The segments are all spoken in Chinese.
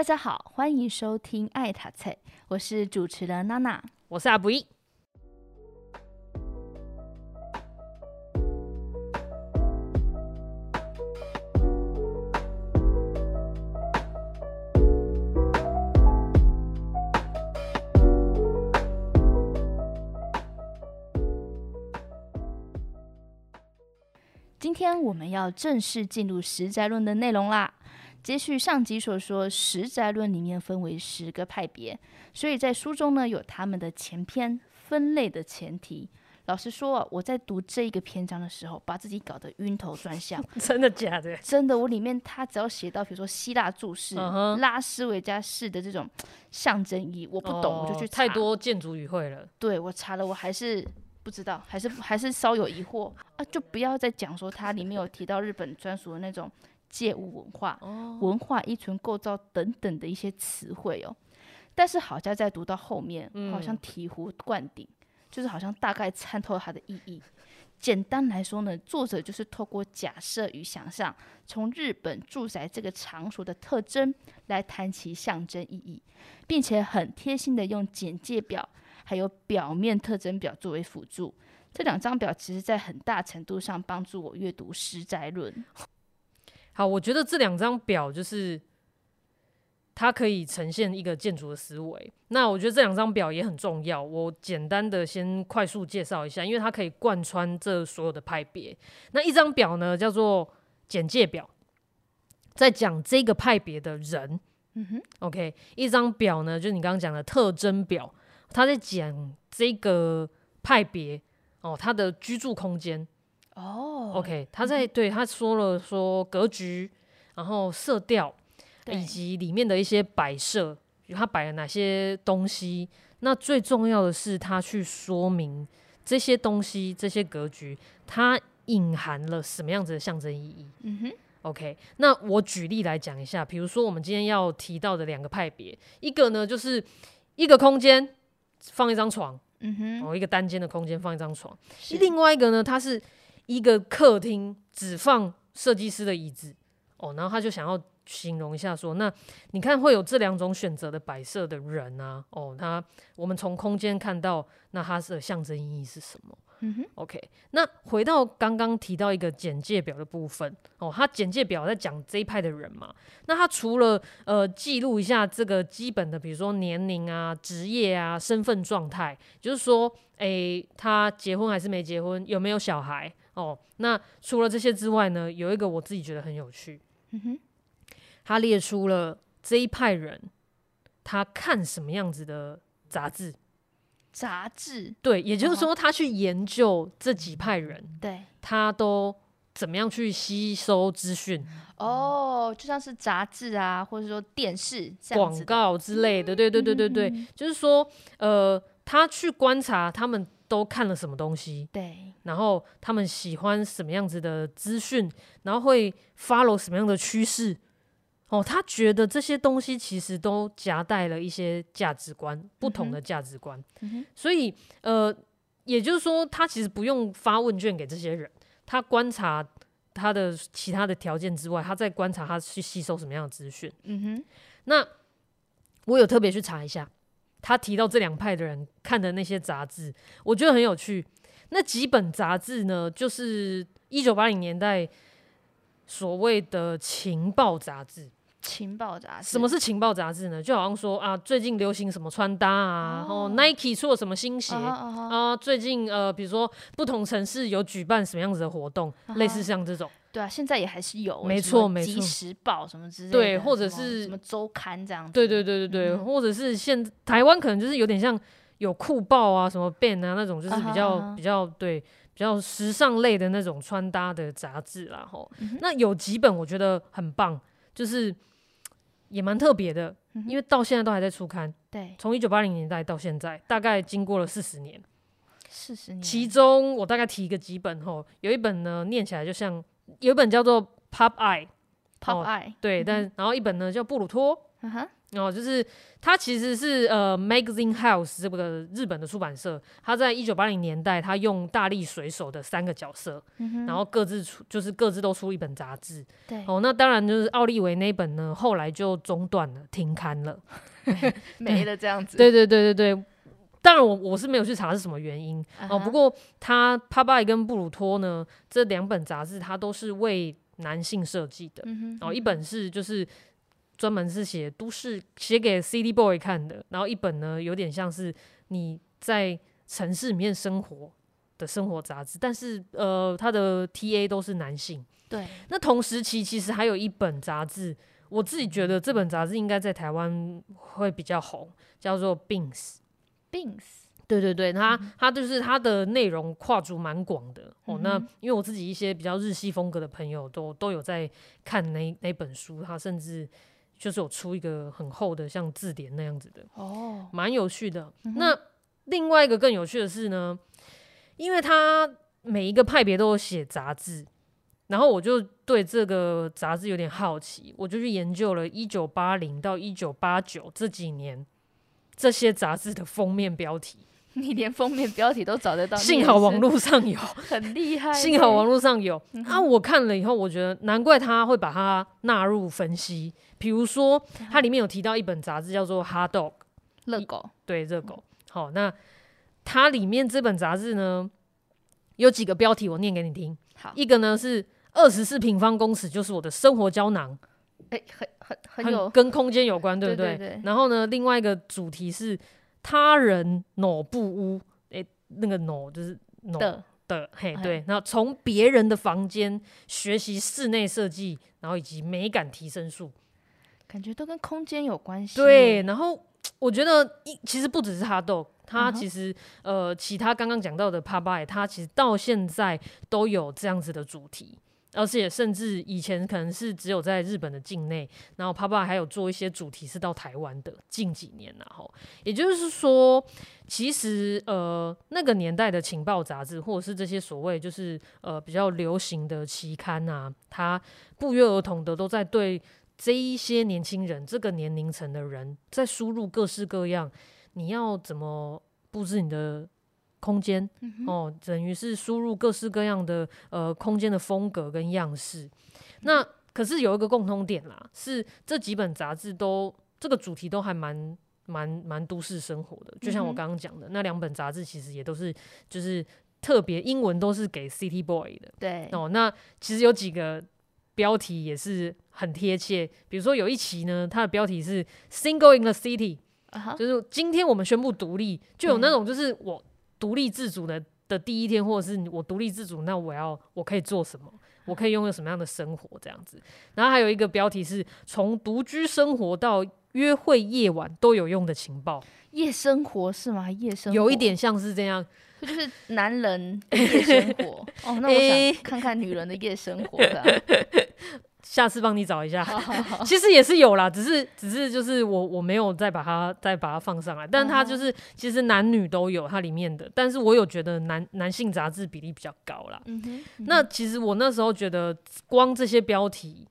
大家好，欢迎收听爱塔菜，我是主持人娜娜，我是阿布依。今天我们要正式进入十宅论的内容啦。接续上集所说，十宅论里面分为十个派别，所以在书中呢有他们的前篇分类的前提。老实说，我在读这一个篇章的时候，把自己搞得晕头转向。真的假的？真的，我里面他只要写到，比如说希腊柱式、uh huh. 拉斯维加斯的这种象征意义，我不懂，oh, 我就去查。太多建筑语汇了。对，我查了，我还是不知道，还是还是稍有疑惑啊！就不要再讲说它里面有提到日本专属的那种。借物文化、文化依存构造等等的一些词汇哦，但是好像在读到后面，好像醍醐灌顶，嗯、就是好像大概参透了它的意义。简单来说呢，作者就是透过假设与想象，从日本住宅这个场所的特征来谈其象征意义，并且很贴心的用简介表还有表面特征表作为辅助。这两张表其实在很大程度上帮助我阅读食宅论。好，我觉得这两张表就是它可以呈现一个建筑的思维。那我觉得这两张表也很重要，我简单的先快速介绍一下，因为它可以贯穿这所有的派别。那一张表呢，叫做简介表，在讲这个派别的人。嗯哼，OK，一张表呢，就是你刚刚讲的特征表，它在讲这个派别哦，它的居住空间。哦、oh,，OK，他在对他说了说格局，然后色调，以及里面的一些摆设，他摆了哪些东西。那最重要的是，他去说明这些东西、这些格局，它隐含了什么样子的象征意义。嗯哼，OK，那我举例来讲一下，比如说我们今天要提到的两个派别，一个呢就是一个空间放一张床，嗯哼，哦，一个单间的空间放一张床，另外一个呢，它是。一个客厅只放设计师的椅子哦，然后他就想要形容一下说，那你看会有这两种选择的摆设的人啊，哦，他我们从空间看到，那它的象征意义是什么？嗯哼，OK，那回到刚刚提到一个简介表的部分哦，他简介表在讲这一派的人嘛，那他除了呃记录一下这个基本的，比如说年龄啊、职业啊、身份状态，就是说，诶，他结婚还是没结婚，有没有小孩？哦，那除了这些之外呢，有一个我自己觉得很有趣，嗯哼，他列出了这一派人他看什么样子的杂志，杂志，对，也就是说他去研究这几派人，对，他都怎么样去吸收资讯？哦，就像是杂志啊，或者说电视广告之类的，对对对对对，嗯、就是说，呃，他去观察他们。都看了什么东西？对，然后他们喜欢什么样子的资讯，然后会 follow 什么样的趋势？哦，他觉得这些东西其实都夹带了一些价值观，不同的价值观。所以，呃，也就是说，他其实不用发问卷给这些人，他观察他的其他的条件之外，他在观察他去吸收什么样的资讯。嗯哼，那我有特别去查一下。他提到这两派的人看的那些杂志，我觉得很有趣。那几本杂志呢，就是一九八零年代所谓的情报杂志。情报杂志？什么是情报杂志呢？就好像说啊，最近流行什么穿搭啊，然后 Nike 出了什么新鞋啊，最近呃，比如说不同城市有举办什么样子的活动，类似像这种。对啊，现在也还是有，没错没错，即时报什么之类的，对，或者是什么周刊这样子，对对对对对，嗯、或者是现台湾可能就是有点像有酷报啊，什么 Ben 啊那种，就是比较、uh. 比较对比较时尚类的那种穿搭的杂志啦吼。嗯、那有几本我觉得很棒，就是也蛮特别的，嗯、因为到现在都还在出刊。对，从一九八零年代到现在，大概经过了四十年。四十年，其中我大概提个几本吼，有一本呢念起来就像。有一本叫做《Pop Eye》，Pop Eye，对，但然后一本呢叫布鲁托，哦，就是它其实是呃 Magazine House 这个日本的出版社，它在一九八零年代，它用大力水手的三个角色，然后各自出就是各自都出一本杂志，对，哦，那当然就是奥利维那本呢，后来就中断了，停刊了，没了这样子，对对对对对。当然我，我我是没有去查是什么原因、uh huh. 哦。不过，他《帕巴伊》跟《布鲁托》呢，这两本杂志，它都是为男性设计的。哦，一本是就是专门是写都市，写给 City Boy 看的。然后一本呢，有点像是你在城市里面生活的生活杂志，但是呃，它的 TA 都是男性。对。那同时期其实还有一本杂志，我自己觉得这本杂志应该在台湾会比较红，叫做 Beans。Beans，对对对，它它就是它的内容跨度蛮广的、哦。那因为我自己一些比较日系风格的朋友都都有在看那那本书，它甚至就是有出一个很厚的像字典那样子的哦，蛮有趣的。嗯、那另外一个更有趣的是呢，因为它每一个派别都有写杂志，然后我就对这个杂志有点好奇，我就去研究了一九八零到一九八九这几年。这些杂志的封面标题，你连封面标题都找得到？幸好网络上有，很厉害。幸好网络上有。啊，我看了以后，我觉得难怪他会把它纳入分析。比如说，它里面有提到一本杂志叫做《Hard Dog》，热狗。对，热狗。好，那它里面这本杂志呢，有几个标题，我念给你听。好，一个呢是二十四平方公尺就是我的生活胶囊。哎，很很很有跟空间有关，对不对？对对对。然后呢，另外一个主题是他人脑布屋，哎，那个脑就是脑的，的，嘿，对。然后从别人的房间学习室内设计，然后以及美感提升术，感觉都跟空间有关系。对，然后我觉得一其实不只是哈豆，他其实、uh. 呃，其他刚刚讲到的帕巴，他其实到现在都有这样子的主题。而且甚至以前可能是只有在日本的境内，然后 POP! 还有做一些主题是到台湾的。近几年然后，也就是说，其实呃那个年代的情报杂志，或者是这些所谓就是呃比较流行的期刊啊，它不约而同的都在对这一些年轻人这个年龄层的人，在输入各式各样，你要怎么布置你的。空间、嗯、哦，等于是输入各式各样的呃空间的风格跟样式。嗯、那可是有一个共通点啦，是这几本杂志都这个主题都还蛮蛮蛮都市生活的。就像我刚刚讲的，嗯、那两本杂志其实也都是就是特别英文都是给 City Boy 的。对哦，那其实有几个标题也是很贴切，比如说有一期呢，它的标题是 Single in the City，、uh 就是今天我们宣布独立，就有那种就是我。嗯独立自主的的第一天，或者是我独立自主，那我要我可以做什么？我可以拥有什么样的生活？这样子。然后还有一个标题是从独居生活到约会夜晚都有用的情报。夜生活是吗？夜生活有一点像是这样，就是男人的夜生活。哦，那我想看看女人的夜生活的。下次帮你找一下，其实也是有啦，只是只是就是我我没有再把它再把它放上来，但是它就是其实男女都有它里面的，但是我有觉得男男性杂志比例比较高啦。嗯哼，嗯。那其实我那时候觉得光这些标题，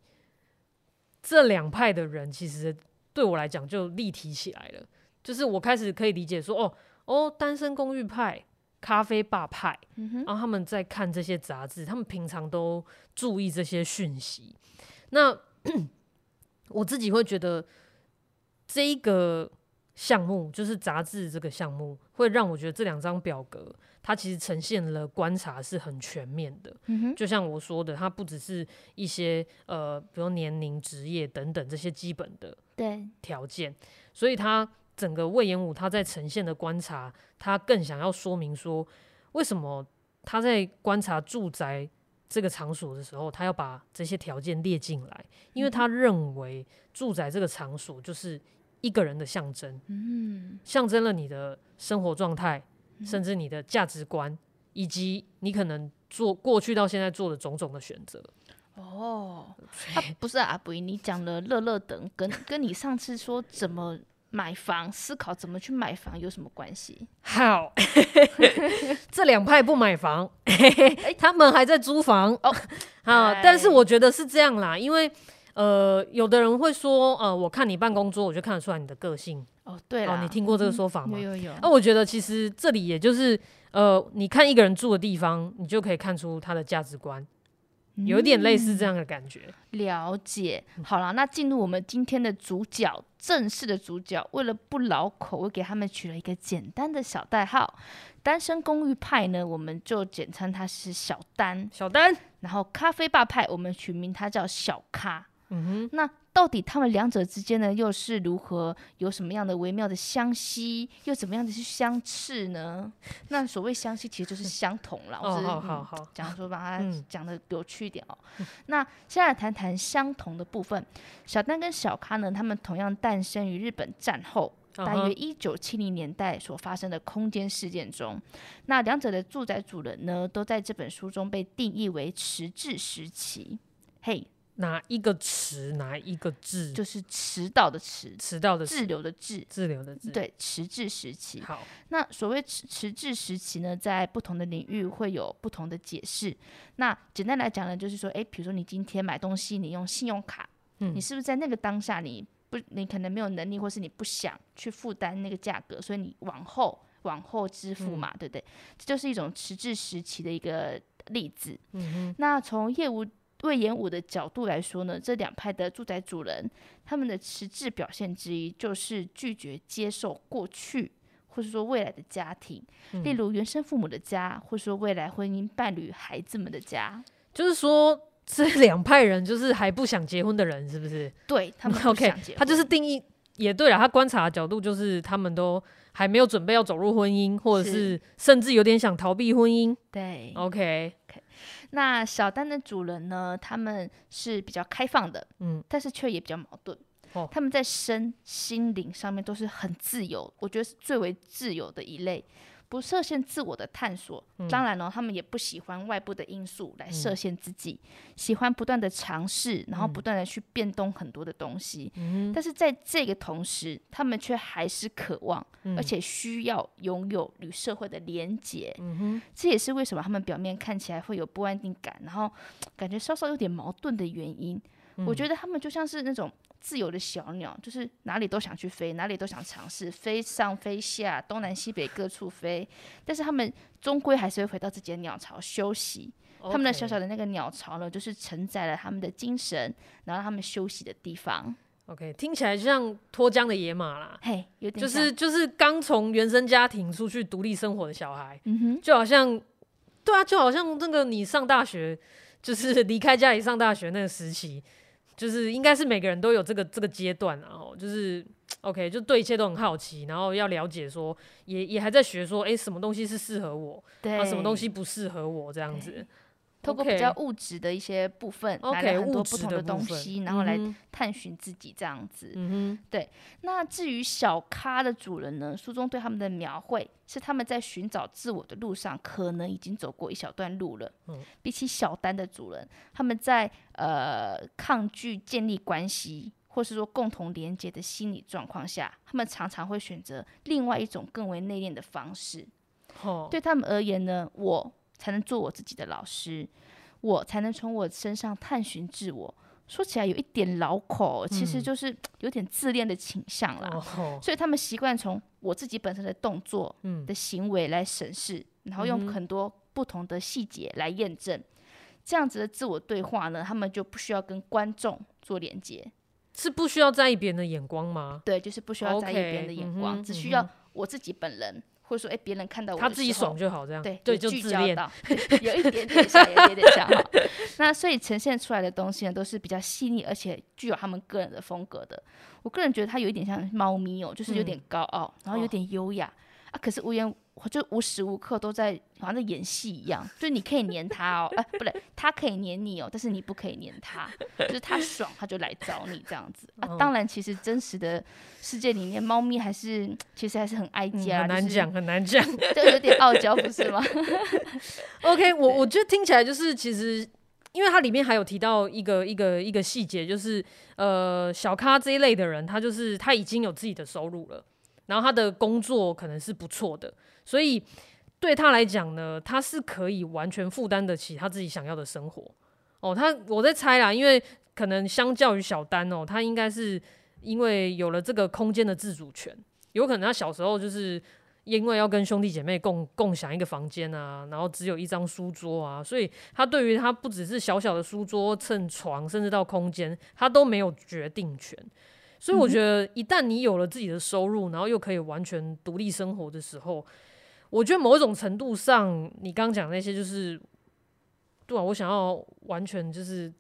这两派的人其实对我来讲就立体起来了，就是我开始可以理解说哦哦，单身公寓派、咖啡霸派，然后他们在看这些杂志，他们平常都注意这些讯息。那 我自己会觉得，这一个项目就是杂志这个项目，会让我觉得这两张表格，它其实呈现了观察是很全面的。嗯哼，就像我说的，它不只是一些呃，比如年龄、职业等等这些基本的对条件，所以它整个魏延武他在呈现的观察，他更想要说明说，为什么他在观察住宅。这个场所的时候，他要把这些条件列进来，因为他认为住宅这个场所就是一个人的象征，嗯，象征了你的生活状态，甚至你的价值观，以及你可能做过去到现在做的种种的选择。哦，他不是阿布，你讲的乐乐等跟跟你上次说怎么。买房，思考怎么去买房有什么关系？好，这两派不买房，他们还在租房哦。好，但是我觉得是这样啦，因为呃，有的人会说，呃，我看你办公桌，我就看得出来你的个性。哦，对了，你听过这个说法吗？嗯、有有有。那、啊、我觉得其实这里也就是，呃，你看一个人住的地方，你就可以看出他的价值观。有点类似这样的感觉。嗯、了解，好了，那进入我们今天的主角，正式的主角。为了不老口，我给他们取了一个简单的小代号。单身公寓派呢，我们就简称他是小单。小单。然后咖啡吧派，我们取名他叫小咖。嗯哼，那到底他们两者之间呢，又是如何有什么样的微妙的相吸，又怎么样的去相斥呢？那所谓相吸，其实就是相同了。哦，好好好，讲说把它讲的有趣一点哦。嗯、那现在来谈谈相同的部分。小丹跟小咖呢，他们同样诞生于日本战后，大约一九七零年代所发生的空间事件中。那两者的住宅主人呢，都在这本书中被定义为迟滞时期。嘿。哪一个迟？哪一个滞？就是迟到的迟，迟到的滞留的滞，滞留的滞。对，迟滞时期。好，那所谓迟迟滞时期呢，在不同的领域会有不同的解释。那简单来讲呢，就是说，诶，比如说你今天买东西，你用信用卡，嗯，你是不是在那个当下你不，你可能没有能力，或是你不想去负担那个价格，所以你往后往后支付嘛，嗯、对不对？这就是一种迟滞时期的一个例子。嗯哼，那从业务。隈研吾的角度来说呢，这两派的住宅主人，他们的实质表现之一就是拒绝接受过去，或是说未来的家庭，嗯、例如原生父母的家，或是说未来婚姻伴侣、孩子们的家。就是说，这两派人就是还不想结婚的人，是不是？对，他们不想结婚。Okay, 他就是定义也对了，他观察的角度就是他们都还没有准备要走入婚姻，或者是甚至有点想逃避婚姻。对，OK。那小丹的主人呢？他们是比较开放的，嗯，但是却也比较矛盾。哦，他们在身心灵上面都是很自由，我觉得是最为自由的一类。不设限自我的探索，嗯、当然呢，他们也不喜欢外部的因素来设限自己，嗯、喜欢不断的尝试，然后不断的去变动很多的东西。嗯、但是在这个同时，他们却还是渴望，嗯、而且需要拥有与社会的连结。嗯、这也是为什么他们表面看起来会有不安定感，然后感觉稍稍有点矛盾的原因。嗯、我觉得他们就像是那种。自由的小鸟，就是哪里都想去飞，哪里都想尝试，飞上飞下，东南西北各处飞。但是他们终归还是会回到自己的鸟巢休息。他们的小小的那个鸟巢呢，就是承载了他们的精神，然后他们休息的地方。OK，听起来就像脱缰的野马啦。嘿，有点就是就是刚从原生家庭出去独立生活的小孩。嗯哼，就好像，对啊，就好像那个你上大学，就是离开家里上大学那个时期。就是应该是每个人都有这个这个阶段，然后就是 OK，就对一切都很好奇，然后要了解说，也也还在学说，哎，什么东西是适合我，对，啊，什么东西不适合我这样子。透过比较物质的一些部分，okay, 来了很多不同的东西，然后来探寻自己这样子。对。那至于小咖的主人呢？书中对他们的描绘是他们在寻找自我的路上，可能已经走过一小段路了。嗯，比起小单的主人，他们在呃抗拒建立关系，或是说共同连接的心理状况下，他们常常会选择另外一种更为内敛的方式。哦，对他们而言呢，我。才能做我自己的老师，我才能从我身上探寻自我。说起来有一点老口，其实就是 有点自恋的倾向啦。嗯、所以他们习惯从我自己本身的动作、的行为来审视，嗯、然后用很多不同的细节来验证。嗯、这样子的自我对话呢，他们就不需要跟观众做连接，是不需要在意别人的眼光吗？对，就是不需要在意别人的眼光，okay, 只需要我自己本人。或者说，哎，别人看到我，他自己爽就好，这样对对，就聚焦到，有一点点像，有一点点像哈。那所以呈现出来的东西呢，都是比较细腻，而且具有他们个人的风格的。我个人觉得它有一点像猫咪哦，就是有点高傲，嗯、然后有点优雅、哦、啊，可是无缘。就无时无刻都在好像在演戏一样，就你可以黏他哦，哎、呃，不对，他可以黏你哦，但是你不可以黏他，就是他爽他就来找你这样子啊。当然，其实真实的世界里面，猫咪还是其实还是很爱家，嗯、很难讲，就是、很难讲，就有点傲娇，不是吗？OK，我我觉得听起来就是其实，因为它里面还有提到一个一个一个细节，就是呃，小咖这一类的人，他就是他已经有自己的收入了，然后他的工作可能是不错的。所以对他来讲呢，他是可以完全负担得起他自己想要的生活。哦，他我在猜啦，因为可能相较于小丹哦，他应该是因为有了这个空间的自主权，有可能他小时候就是。因为要跟兄弟姐妹共共享一个房间啊，然后只有一张书桌啊，所以他对于他不只是小小的书桌、蹭床，甚至到空间，他都没有决定权。所以我觉得，一旦你有了自己的收入，然后又可以完全独立生活的时候，我觉得某一种程度上，你刚刚讲那些就是，对啊，我想要完全就是。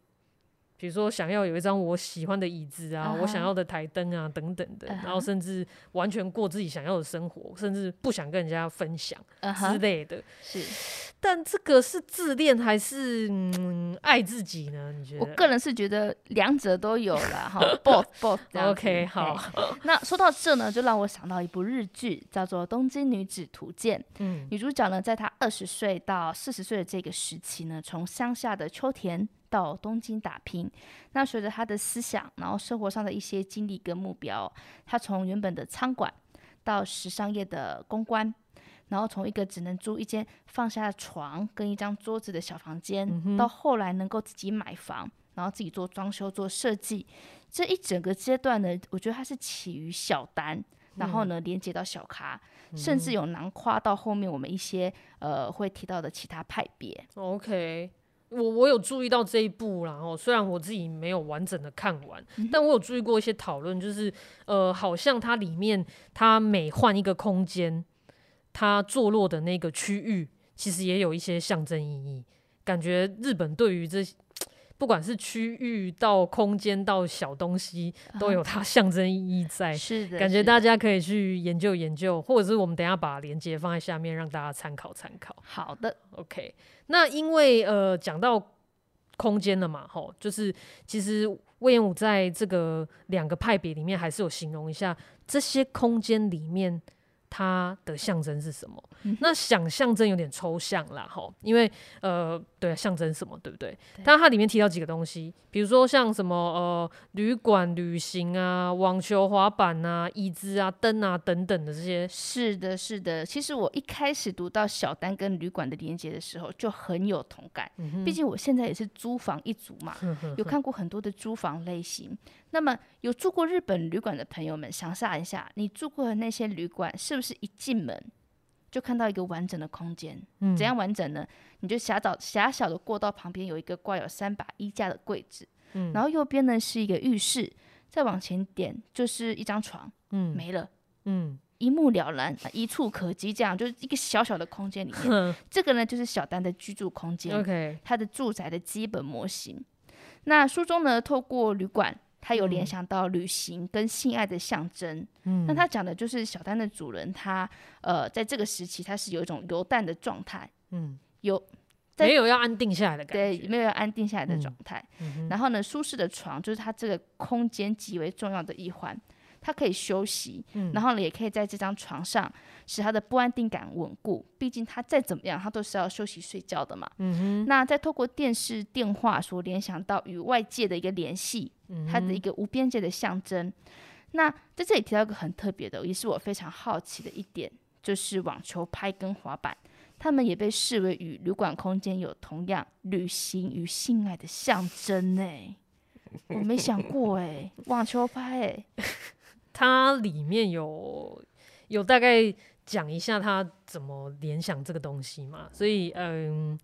比如说，想要有一张我喜欢的椅子啊，uh huh. 我想要的台灯啊，等等的，uh huh. 然后甚至完全过自己想要的生活，甚至不想跟人家分享之类的。Uh. 是，但这个是自恋还是嗯爱自己呢？你觉得？我个人是觉得两者都有了哈，both both。OK，好。那说到这呢，就让我想到一部日剧，叫做《东京女子图鉴》。嗯，女主角呢，在她二十岁到四十岁的这个时期呢，从乡下的秋田。到东京打拼，那随着他的思想，然后生活上的一些经历跟目标，他从原本的餐馆到时尚业的公关，然后从一个只能租一间放下床跟一张桌子的小房间，嗯、到后来能够自己买房，然后自己做装修、做设计，这一整个阶段呢，我觉得他是起于小单，然后呢连接到小咖，嗯、甚至有囊括到后面我们一些呃会提到的其他派别。OK。我我有注意到这一部，然后虽然我自己没有完整的看完，嗯、但我有注意过一些讨论，就是呃，好像它里面它每换一个空间，它坐落的那个区域，其实也有一些象征意义。感觉日本对于这些。不管是区域到空间到小东西，都有它象征意义在。是的，感觉大家可以去研究研究，或者是我们等一下把链接放在下面，让大家参考参考。好的，OK。那因为呃讲到空间了嘛，吼，就是其实魏延武在这个两个派别里面，还是有形容一下这些空间里面。它的象征是什么？嗯、那想象征有点抽象啦，吼，因为呃，对，象征什么，对不对？对，但它里面提到几个东西，比如说像什么呃，旅馆、旅行啊，网球、滑板啊，椅子啊，灯啊等等的这些。是的，是的。其实我一开始读到小丹跟旅馆的连接的时候，就很有同感。嗯、毕竟我现在也是租房一族嘛，呵呵呵有看过很多的租房类型。那么有住过日本旅馆的朋友们，想象一下，你住过的那些旅馆，是不是一进门就看到一个完整的空间？嗯，怎样完整呢？你就狭小狭小的过道旁边有一个挂有三把衣架的柜子，嗯，然后右边呢是一个浴室，再往前点就是一张床，嗯，没了，嗯，一目了然，一触可及，这样就是一个小小的空间里面，这个呢就是小丹的居住空间，OK，他的住宅的基本模型。那书中呢，透过旅馆。他有联想到旅行跟性爱的象征，嗯，那他讲的就是小丹的主人，他呃在这个时期他是有一种游荡的状态，嗯，有没有要安定下来的感觉，对，没有要安定下来的状态。嗯嗯、然后呢，舒适的床就是他这个空间极为重要的一环。他可以休息，嗯、然后呢，也可以在这张床上使他的不安定感稳固。毕竟他再怎么样，他都是要休息睡觉的嘛。嗯、那再透过电视、电话所联想到与外界的一个联系，嗯、哼它的一个无边界的象征。那在这里提到一个很特别的，也是我非常好奇的一点，就是网球拍跟滑板，他们也被视为与旅馆空间有同样旅行与性爱的象征呢。我没想过哎，网球拍哎。它里面有有大概讲一下他怎么联想这个东西嘛，所以嗯，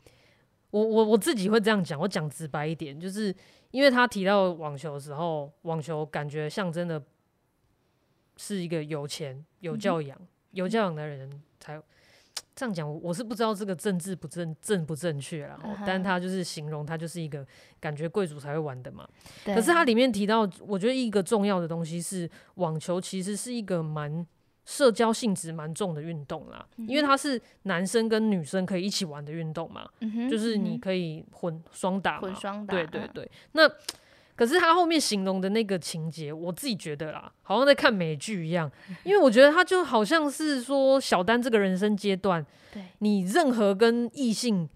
我我我自己会这样讲，我讲直白一点，就是因为他提到网球的时候，网球感觉象征的是一个有钱、有教养、有教养的人才。这样讲，我是不知道这个政治不正正不正确，然后，但他就是形容他就是一个感觉贵族才会玩的嘛。可是它里面提到，我觉得一个重要的东西是网球其实是一个蛮社交性质蛮重的运动啦，嗯、因为它是男生跟女生可以一起玩的运动嘛，嗯、哼就是你可以混双打嘛，混双打，对对对，那。可是他后面形容的那个情节，我自己觉得啦，好像在看美剧一样，因为我觉得他就好像是说，小丹这个人生阶段，对你任何跟异性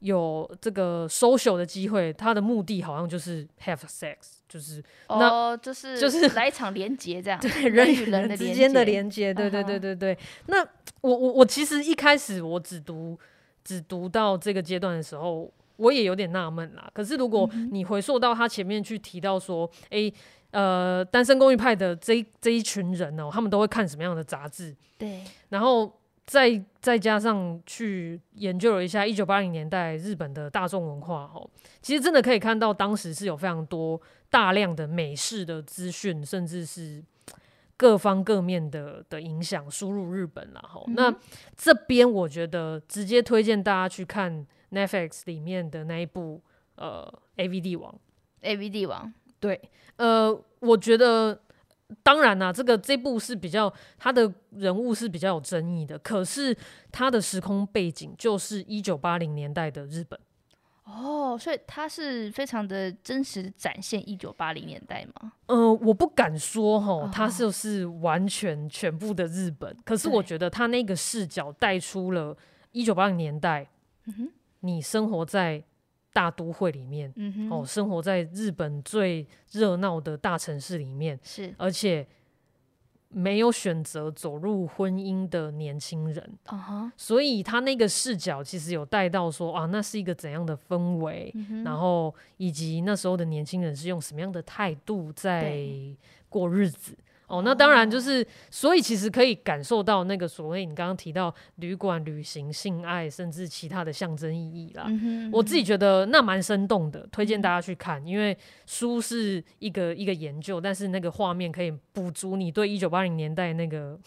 有这个 social 的机会，他的目的好像就是 have sex，就是哦，就是就是来一场连接这样，对人与人之间的连接，对对对对对。那我我我其实一开始我只读只读到这个阶段的时候。我也有点纳闷啦。可是如果你回溯到他前面去提到说，哎、欸，呃，单身公寓派的这一这一群人哦、喔，他们都会看什么样的杂志？对，然后再再加上去研究了一下一九八零年代日本的大众文化哦，其实真的可以看到当时是有非常多大量的美式的资讯，甚至是。各方各面的的影响输入日本了哈，嗯、那这边我觉得直接推荐大家去看 Netflix 里面的那一部呃 AV 帝王，AV 帝王，对，呃，我觉得当然啦，这个这部是比较他的人物是比较有争议的，可是他的时空背景就是一九八零年代的日本。哦，所以它是非常的真实展现一九八零年代吗？呃，我不敢说哈，它就是完全全部的日本。哦、可是我觉得它那个视角带出了一九八零年代，嗯、哼你生活在大都会里面，哦，生活在日本最热闹的大城市里面，是，而且。没有选择走入婚姻的年轻人，uh huh. 所以他那个视角其实有带到说啊，那是一个怎样的氛围，uh. 然后以及那时候的年轻人是用什么样的态度在过日子。哦，那当然就是，所以其实可以感受到那个所谓你刚刚提到旅馆、旅行、性爱，甚至其他的象征意义啦。嗯哼我自己觉得那蛮生动的，推荐大家去看。嗯、因为书是一个一个研究，但是那个画面可以补足你对一九八零年代那个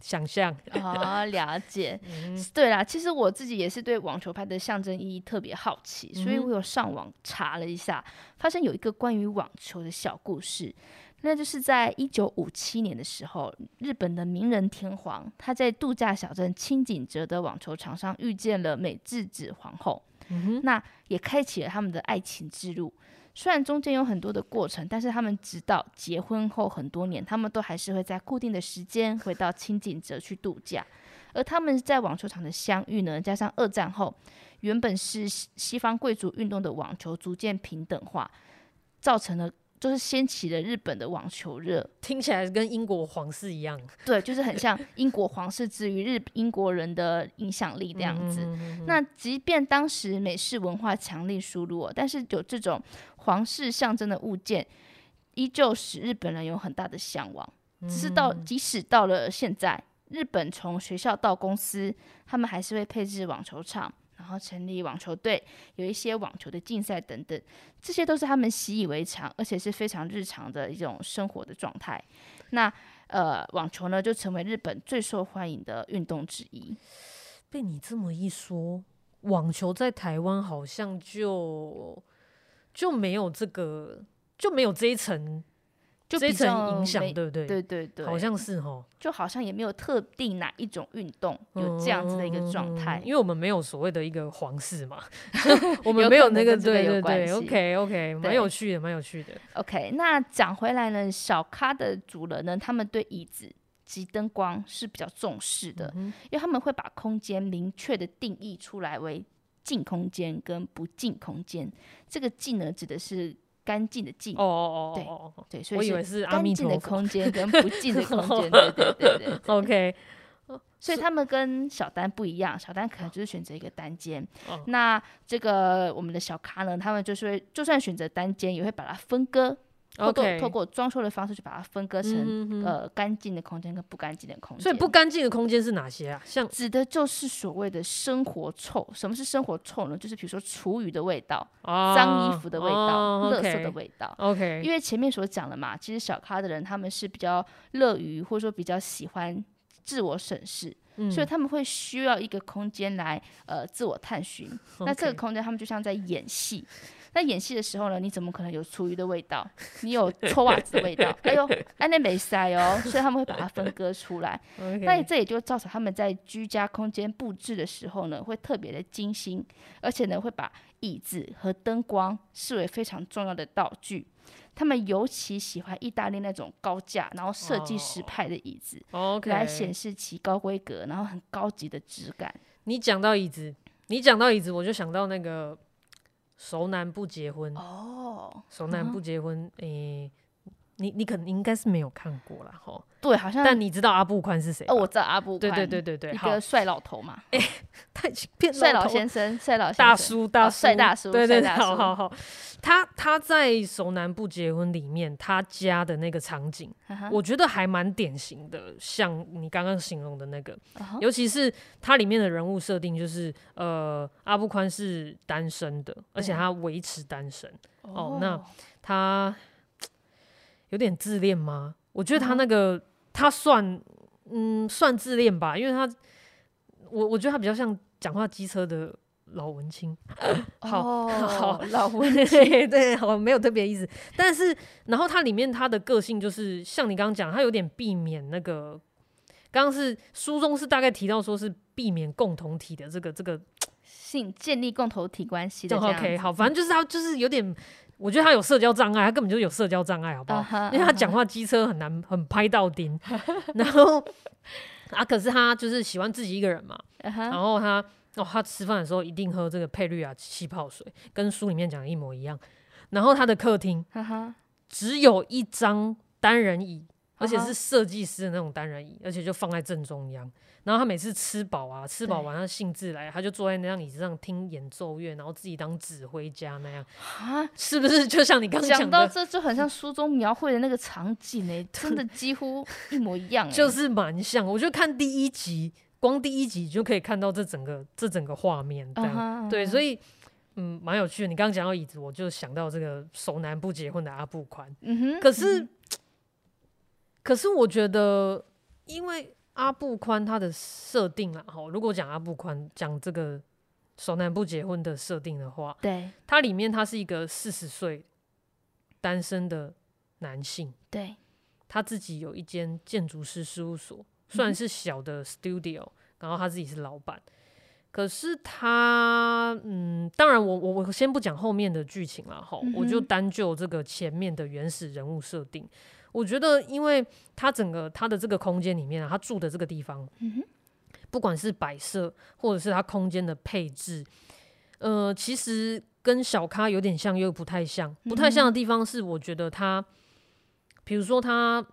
想象。哦，了解。嗯、对啦，其实我自己也是对网球拍的象征意义特别好奇，所以我有上网查了一下，发现有一个关于网球的小故事。那就是在一九五七年的时候，日本的名人天皇他在度假小镇清井泽的网球场上遇见了美智子皇后，嗯、那也开启了他们的爱情之路。虽然中间有很多的过程，但是他们直到结婚后很多年，他们都还是会在固定的时间回到轻井泽去度假。而他们在网球场的相遇呢，加上二战后原本是西方贵族运动的网球逐渐平等化，造成了。就是掀起了日本的网球热，听起来跟英国皇室一样。对，就是很像英国皇室之于日英国人的影响力这样子。那即便当时美式文化强力输入，但是有这种皇室象征的物件，依旧使日本人有很大的向往。只是到即使到了现在，日本从学校到公司，他们还是会配置网球场。然后成立网球队，有一些网球的竞赛等等，这些都是他们习以为常，而且是非常日常的一种生活的状态。那呃，网球呢，就成为日本最受欢迎的运动之一。被你这么一说，网球在台湾好像就就没有这个，就没有这一层。就这层影响，对不对？对对对，好像是哦，就好像也没有特定哪一种运动有这样子的一个状态，因为我们没有所谓的一个皇室嘛，我们没有那个对对对，OK OK，蛮有趣的，蛮有趣的。OK，那讲回来呢，小咖的主人呢，他们对椅子及灯光是比较重视的，因为他们会把空间明确的定义出来为净空间跟不净空间。这个净呢，指的是。干净的净哦哦哦哦，对对，所以我以为是干净的空间跟不净的 空间，对对对对，OK。所以他们跟小丹不一样，小丹可能就是选择一个单间。那这个我们的小咖呢，他们就是会就算选择单间，也会把它分割。透过 Okay. 透过装修的方式，去把它分割成、嗯、呃干净的空间跟不干净的空间。所以不干净的空间是哪些啊？像指的就是所谓的生活臭。什么是生活臭呢？就是比如说厨余的味道、脏、啊、衣服的味道、哦、垃圾的味道。OK，因为前面所讲了嘛，其实小咖的人他们是比较乐于或者说比较喜欢自我审视，嗯、所以他们会需要一个空间来呃自我探寻。那这个空间他们就像在演戏。在演戏的时候呢，你怎么可能有厨余的味道？你有臭袜子的味道？哎呦，安内没塞哦，所以他们会把它分割出来。那这也就造成他们在居家空间布置的时候呢，会特别的精心，而且呢，会把椅子和灯光视为非常重要的道具。他们尤其喜欢意大利那种高架，然后设计师派的椅子，oh. 来显示其高规格，然后很高级的质感。你讲到椅子，你讲到椅子，我就想到那个。熟男不结婚。哦，熟男不结婚，诶、欸，你你可能应该是没有看过了吼。对，好像。但你知道阿布宽是谁？哦，我知道阿布宽。对对对对对，一个帅老头嘛。哎，他已经变帅老先生，帅老大叔大叔，帅大叔。对对，好好好。他他在《熟男不结婚》里面，他家的那个场景，我觉得还蛮典型的，像你刚刚形容的那个，尤其是他里面的人物设定，就是呃，阿布宽是单身的，而且他维持单身。哦，那他有点自恋吗？我觉得他那个。他算，嗯，算自恋吧，因为他，我我觉得他比较像讲话机车的老文青，好，好，老文青，对，好，没有特别意思。但是，然后他里面他的个性就是像你刚刚讲，他有点避免那个，刚刚是书中是大概提到说是避免共同体的这个这个性建立共同体关系的。OK，好，反正就是他就是有点。我觉得他有社交障碍，他根本就有社交障碍，好不好？Uh huh, uh huh. 因为他讲话机车很难，很拍到钉。然后啊，可是他就是喜欢自己一个人嘛。Uh huh. 然后他哦，他吃饭的时候一定喝这个佩绿啊气泡水，跟书里面讲的一模一样。然后他的客厅只有一张单人椅，而且是设计师的那种单人椅，而且就放在正中央。然后他每次吃饱啊，吃饱完他兴致来，他就坐在那张椅子上听演奏乐，然后自己当指挥家那样啊，是不是？就像你刚刚讲到这就很像书中描绘的那个场景哎，真的几乎一模一样，就是蛮像。我就看第一集，光第一集就可以看到这整个这整个画面，这样对，所以嗯，蛮有趣的。你刚刚讲到椅子，我就想到这个熟男不结婚的阿布宽，嗯哼，可是可是我觉得因为。阿布宽他的设定啊，好，如果讲阿布宽讲这个熟男不结婚的设定的话，对，他里面他是一个四十岁单身的男性，对，他自己有一间建筑师事务所，虽然是小的 studio，、嗯、然后他自己是老板，可是他，嗯，当然我我我先不讲后面的剧情了，哈，嗯、我就单就这个前面的原始人物设定。我觉得，因为他整个他的这个空间里面啊，他住的这个地方，不管是摆设或者是他空间的配置，呃，其实跟小咖有点像，又不太像。不太像的地方是，我觉得他，比如说他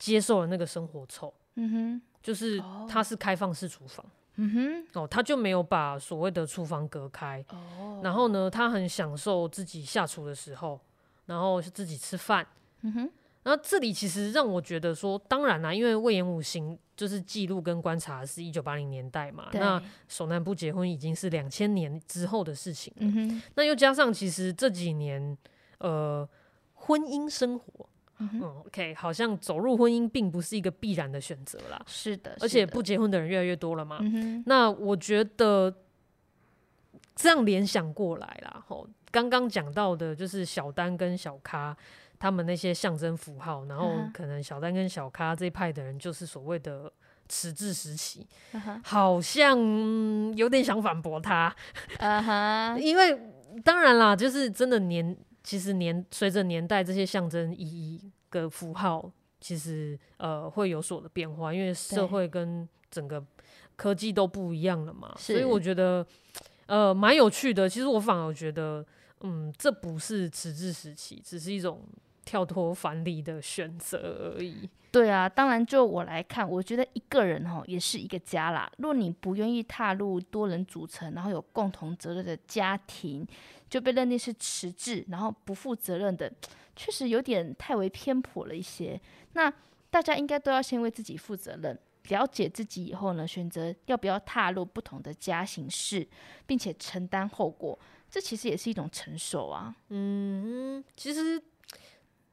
接受了那个生活臭，嗯哼，就是他是开放式厨房，嗯哼，哦，他就没有把所谓的厨房隔开，哦，然后呢，他很享受自己下厨的时候，然后是自己吃饭，嗯哼。那这里其实让我觉得说，当然啦，因为魏延武行就是记录跟观察是一九八零年代嘛，那首男不结婚已经是两千年之后的事情了。那又加上其实这几年，呃，婚姻生活，嗯，OK，好像走入婚姻并不是一个必然的选择啦。是的，而且不结婚的人越来越多了嘛。那我觉得这样联想过来啦，吼，刚刚讲到的就是小丹跟小咖。他们那些象征符号，然后可能小丹跟小咖这一派的人就是所谓的迟滞时期，uh huh. 好像有点想反驳他，uh. 因为当然啦，就是真的年，其实年随着年代这些象征意义的符号，其实呃会有所的变化，因为社会跟整个科技都不一样了嘛，所以我觉得呃蛮有趣的。其实我反而觉得，嗯，这不是迟滞时期，只是一种。跳脱藩篱的选择而已。对啊，当然就我来看，我觉得一个人哈也是一个家啦。若你不愿意踏入多人组成，然后有共同责任的家庭，就被认定是迟滞，然后不负责任的，确实有点太为偏颇了一些。那大家应该都要先为自己负责任，了解自己以后呢，选择要不要踏入不同的家形式，并且承担后果，这其实也是一种成熟啊。嗯，其实。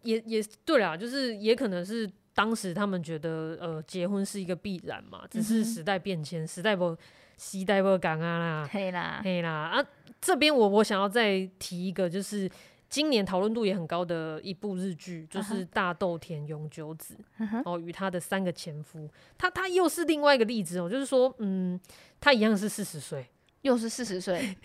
也也对啦，就是也可能是当时他们觉得呃结婚是一个必然嘛，只是时代变迁，嗯、时代不时代不赶啊啦，嘿啦嘿啦啊！这边我我想要再提一个，就是今年讨论度也很高的一部日剧，就是大豆田永久子、uh huh. 哦与他的三个前夫，他他又是另外一个例子哦，就是说嗯，他一样是四十岁，又是四十岁，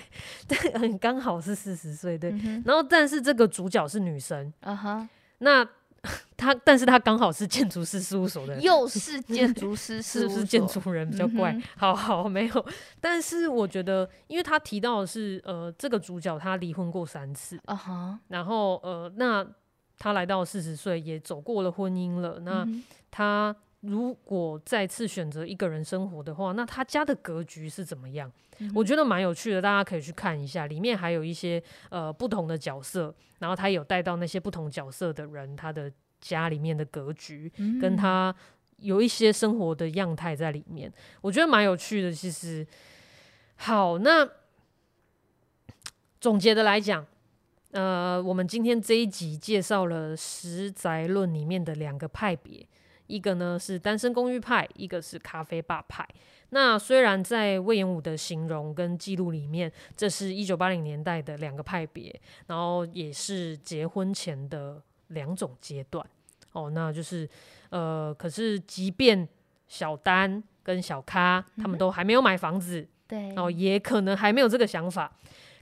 对，很 刚好是四十岁，对。嗯、然后但是这个主角是女生，啊哈、uh。Huh. 那 他，但是他刚好是建筑师事务所的人，又是建筑师，是不是建筑人比较怪？嗯、好好没有，但是我觉得，因为他提到的是，呃，这个主角他离婚过三次，啊哈、uh，huh. 然后呃，那他来到四十岁，也走过了婚姻了。那他如果再次选择一个人生活的话，那他家的格局是怎么样？嗯、我觉得蛮有趣的，大家可以去看一下。里面还有一些呃不同的角色，然后他有带到那些不同角色的人，他的家里面的格局，嗯、跟他有一些生活的样态在里面，我觉得蛮有趣的。其实，好，那总结的来讲。呃，我们今天这一集介绍了《十宅论》里面的两个派别，一个呢是单身公寓派，一个是咖啡吧派。那虽然在魏延武的形容跟记录里面，这是一九八零年代的两个派别，然后也是结婚前的两种阶段。哦，那就是呃，可是即便小丹跟小咖他们都还没有买房子，对、嗯，哦，也可能还没有这个想法，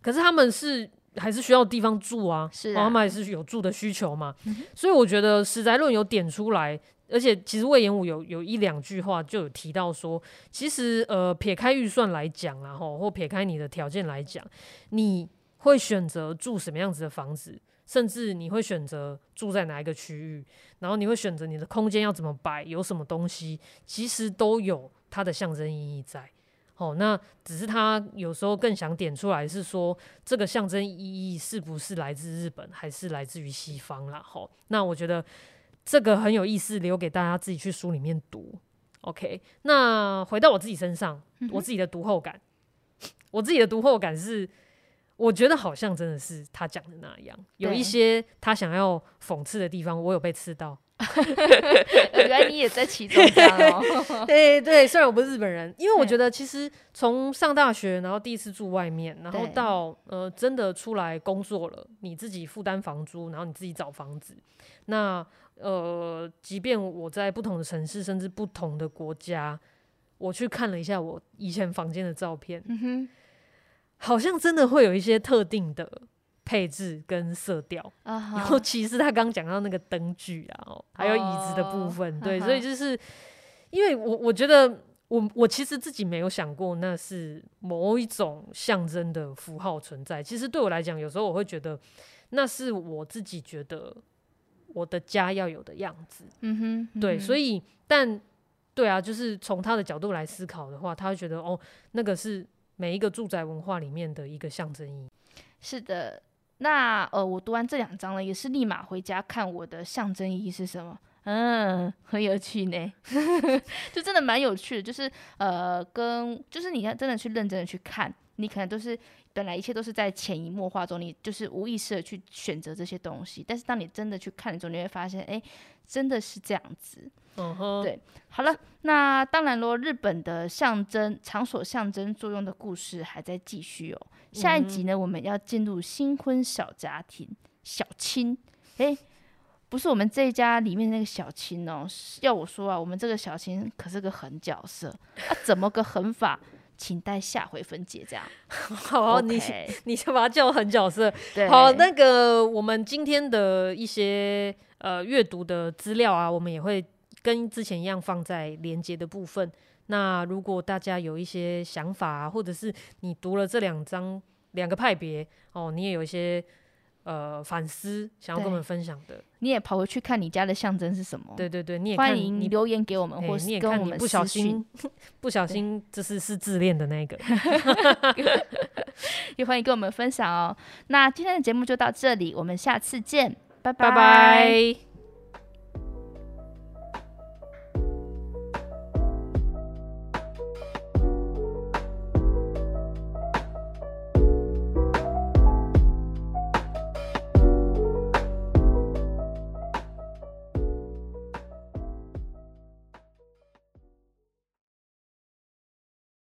可是他们是。还是需要地方住啊，是啊，他们还是有住的需求嘛，嗯、所以我觉得《实在论》有点出来，而且其实魏延武有有一两句话就有提到说，其实呃撇开预算来讲啊，吼或撇开你的条件来讲，你会选择住什么样子的房子，甚至你会选择住在哪一个区域，然后你会选择你的空间要怎么摆，有什么东西，其实都有它的象征意义在。哦，那只是他有时候更想点出来，是说这个象征意义是不是来自日本，还是来自于西方啦？吼、那我觉得这个很有意思，留给大家自己去书里面读。OK，那回到我自己身上，我自己的读后感，嗯、我自己的读后感是，我觉得好像真的是他讲的那样，有一些他想要讽刺的地方，我有被刺到。原来你也在其中这样哦。对对，虽然我不是日本人，因为我觉得其实从上大学，然后第一次住外面，然后到呃真的出来工作了，你自己负担房租，然后你自己找房子。那呃，即便我在不同的城市，甚至不同的国家，我去看了一下我以前房间的照片，嗯哼，好像真的会有一些特定的。配置跟色调，uh huh. 尤其是他刚讲到那个灯具啊，还有椅子的部分，uh huh. 对，所以就是因为我我觉得我我其实自己没有想过那是某一种象征的符号存在。其实对我来讲，有时候我会觉得那是我自己觉得我的家要有的样子。嗯哼、uh，huh. uh. 对，所以但对啊，就是从他的角度来思考的话，他会觉得哦，那个是每一个住宅文化里面的一个象征意义。是的。那呃，我读完这两章呢，也是立马回家看我的象征意义是什么。嗯，很有趣呢，就真的蛮有趣的。就是呃，跟就是你要真的去认真的去看，你可能都是本来一切都是在潜移默化中，你就是无意识的去选择这些东西。但是当你真的去看的时候，你会发现，哎，真的是这样子。嗯哼，对。好了，那当然咯，日本的象征场所象征作用的故事还在继续哦。下一集呢，我们要进入新婚小家庭小青。诶，不是我们这一家里面那个小青哦，要我说啊，我们这个小青可是个狠角色啊，怎么个狠法？请待下回分解。这样，好你你先把它叫很角色。对，好，那个我们今天的一些呃阅读的资料啊，我们也会跟之前一样放在连接的部分。那如果大家有一些想法啊，或者是你读了这两章两个派别哦，你也有一些呃反思想要跟我们分享的，你也跑回去看你家的象征是什么？对对对，你也欢迎你留言给我们，或是跟我们 不小心不小心这是是自恋的那个，也欢迎跟我们分享哦。那今天的节目就到这里，我们下次见，拜拜。拜拜。